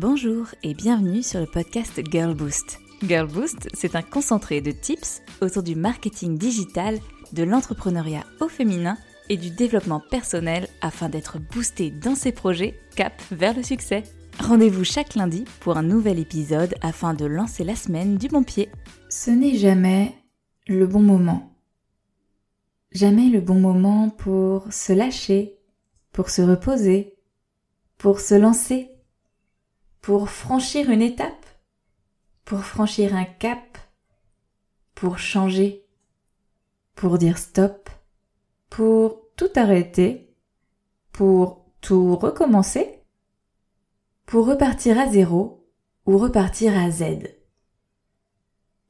Bonjour et bienvenue sur le podcast Girl Boost. Girl Boost, c'est un concentré de tips autour du marketing digital, de l'entrepreneuriat au féminin et du développement personnel afin d'être boosté dans ses projets cap vers le succès. Rendez-vous chaque lundi pour un nouvel épisode afin de lancer la semaine du bon pied. Ce n'est jamais le bon moment. Jamais le bon moment pour se lâcher, pour se reposer, pour se lancer, pour franchir une étape, pour franchir un cap, pour changer, pour dire stop, pour tout arrêter, pour tout recommencer, pour repartir à zéro ou repartir à Z?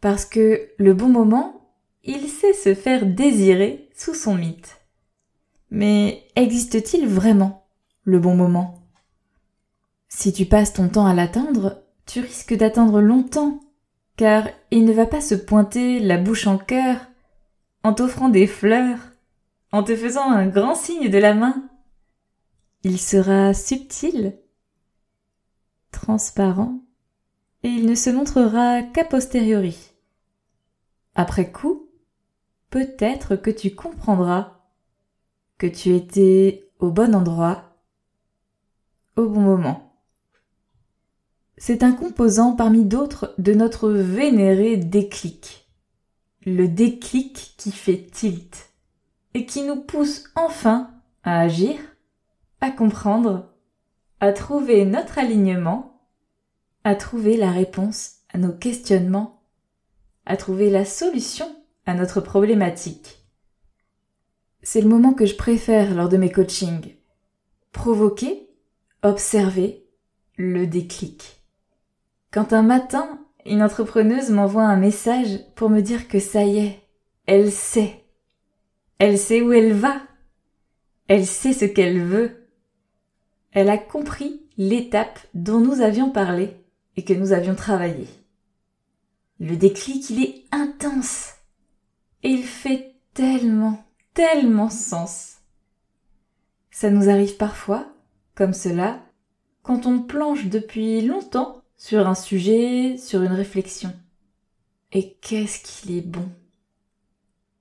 Parce que le bon moment, il sait se faire désirer sous son mythe. Mais existe-t-il vraiment le bon moment? Si tu passes ton temps à l'attendre, tu risques d'attendre longtemps, car il ne va pas se pointer la bouche en cœur, en t'offrant des fleurs, en te faisant un grand signe de la main. Il sera subtil, transparent, et il ne se montrera qu'a posteriori. Après coup, peut-être que tu comprendras que tu étais au bon endroit, au bon moment. C'est un composant parmi d'autres de notre vénéré déclic. Le déclic qui fait tilt et qui nous pousse enfin à agir, à comprendre, à trouver notre alignement, à trouver la réponse à nos questionnements, à trouver la solution à notre problématique. C'est le moment que je préfère lors de mes coachings. Provoquer, observer, le déclic. Quand un matin, une entrepreneuse m'envoie un message pour me dire que ça y est, elle sait. Elle sait où elle va. Elle sait ce qu'elle veut. Elle a compris l'étape dont nous avions parlé et que nous avions travaillé. Le déclic, il est intense. Et il fait tellement, tellement sens. Ça nous arrive parfois, comme cela, quand on planche depuis longtemps sur un sujet, sur une réflexion. Et qu'est-ce qu'il est bon.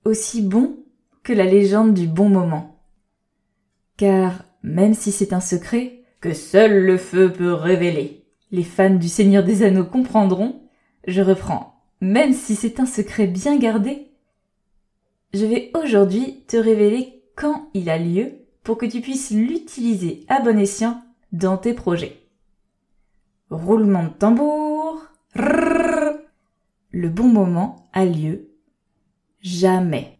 Aussi bon que la légende du bon moment. Car même si c'est un secret que seul le feu peut révéler, les fans du Seigneur des Anneaux comprendront, je reprends. Même si c'est un secret bien gardé, je vais aujourd'hui te révéler quand il a lieu pour que tu puisses l'utiliser à bon escient dans tes projets. Roulement de tambour. Le bon moment a lieu jamais.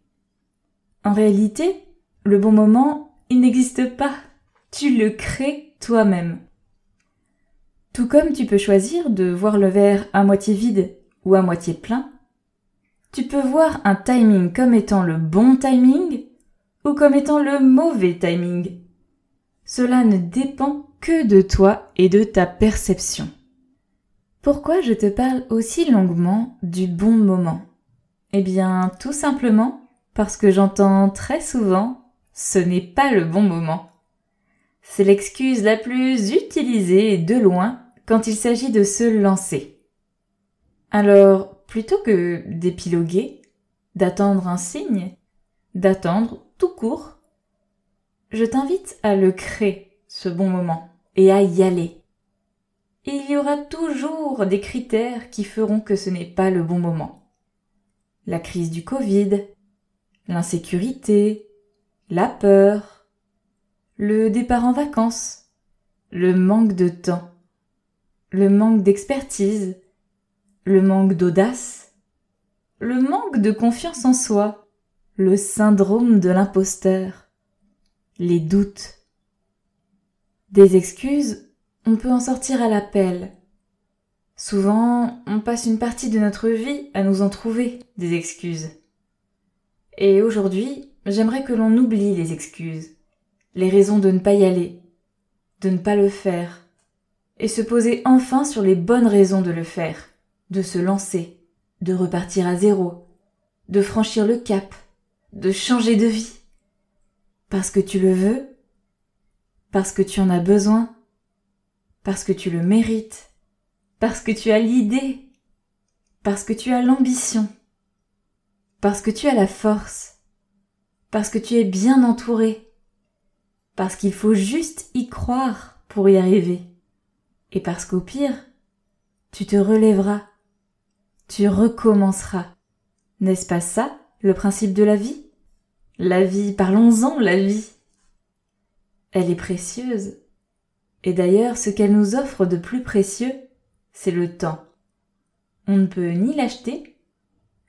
En réalité, le bon moment, il n'existe pas. Tu le crées toi-même. Tout comme tu peux choisir de voir le verre à moitié vide ou à moitié plein, tu peux voir un timing comme étant le bon timing ou comme étant le mauvais timing. Cela ne dépend que de toi et de ta perception. Pourquoi je te parle aussi longuement du bon moment? Eh bien, tout simplement parce que j'entends très souvent ce n'est pas le bon moment. C'est l'excuse la plus utilisée de loin quand il s'agit de se lancer. Alors, plutôt que d'épiloguer, d'attendre un signe, d'attendre tout court, je t'invite à le créer, ce bon moment, et à y aller. il y aura toujours des critères qui feront que ce n'est pas le bon moment. La crise du Covid, l'insécurité, la peur, le départ en vacances, le manque de temps, le manque d'expertise, le manque d'audace, le manque de confiance en soi, le syndrome de l'imposteur, les doutes. Des excuses, on peut en sortir à l'appel. Souvent, on passe une partie de notre vie à nous en trouver des excuses. Et aujourd'hui, j'aimerais que l'on oublie les excuses, les raisons de ne pas y aller, de ne pas le faire, et se poser enfin sur les bonnes raisons de le faire de se lancer, de repartir à zéro, de franchir le cap, de changer de vie. Parce que tu le veux, parce que tu en as besoin, parce que tu le mérites, parce que tu as l'idée, parce que tu as l'ambition, parce que tu as la force, parce que tu es bien entouré, parce qu'il faut juste y croire pour y arriver, et parce qu'au pire, tu te relèveras, tu recommenceras. N'est-ce pas ça, le principe de la vie? La vie, parlons-en, la vie. Elle est précieuse. Et d'ailleurs, ce qu'elle nous offre de plus précieux, c'est le temps. On ne peut ni l'acheter,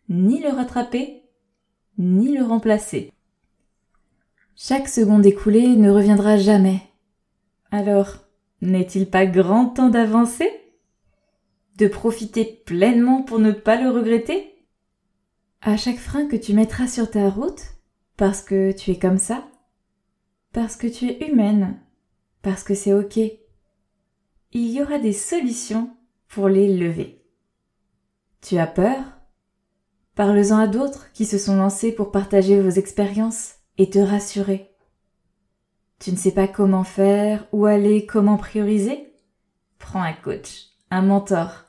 ni le rattraper, ni le remplacer. Chaque seconde écoulée ne reviendra jamais. Alors, n'est-il pas grand temps d'avancer? De profiter pleinement pour ne pas le regretter? À chaque frein que tu mettras sur ta route, parce que tu es comme ça, parce que tu es humaine, parce que c'est ok, il y aura des solutions pour les lever. Tu as peur? Parle-en à d'autres qui se sont lancés pour partager vos expériences et te rassurer. Tu ne sais pas comment faire, où aller, comment prioriser? Prends un coach, un mentor.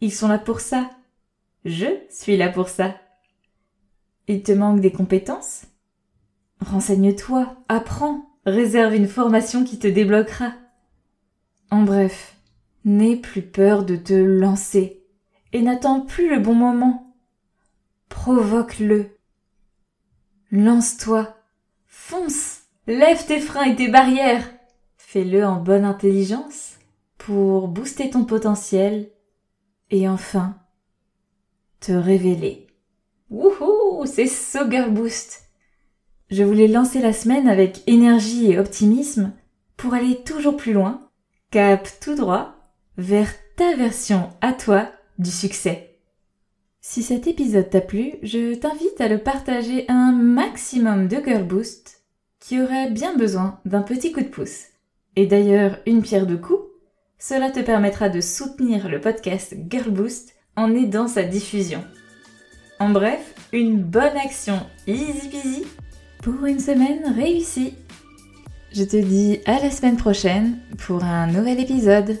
Ils sont là pour ça. Je suis là pour ça. Il te manque des compétences? Renseigne-toi, apprends, réserve une formation qui te débloquera. En bref, n'aie plus peur de te lancer et n'attends plus le bon moment. Provoque-le. Lance-toi. Fonce. Lève tes freins et tes barrières. Fais-le en bonne intelligence pour booster ton potentiel et enfin te révéler. Wouhou, c'est So Girl Boost. Je voulais lancer la semaine avec énergie et optimisme pour aller toujours plus loin, cap tout droit vers ta version à toi du succès. Si cet épisode t'a plu, je t'invite à le partager à un maximum de Girl Boost qui auraient bien besoin d'un petit coup de pouce. Et d'ailleurs, une pierre de coups, cela te permettra de soutenir le podcast Girl Boost en aidant sa diffusion. En bref, une bonne action easy peasy pour une semaine réussie. Je te dis à la semaine prochaine pour un nouvel épisode.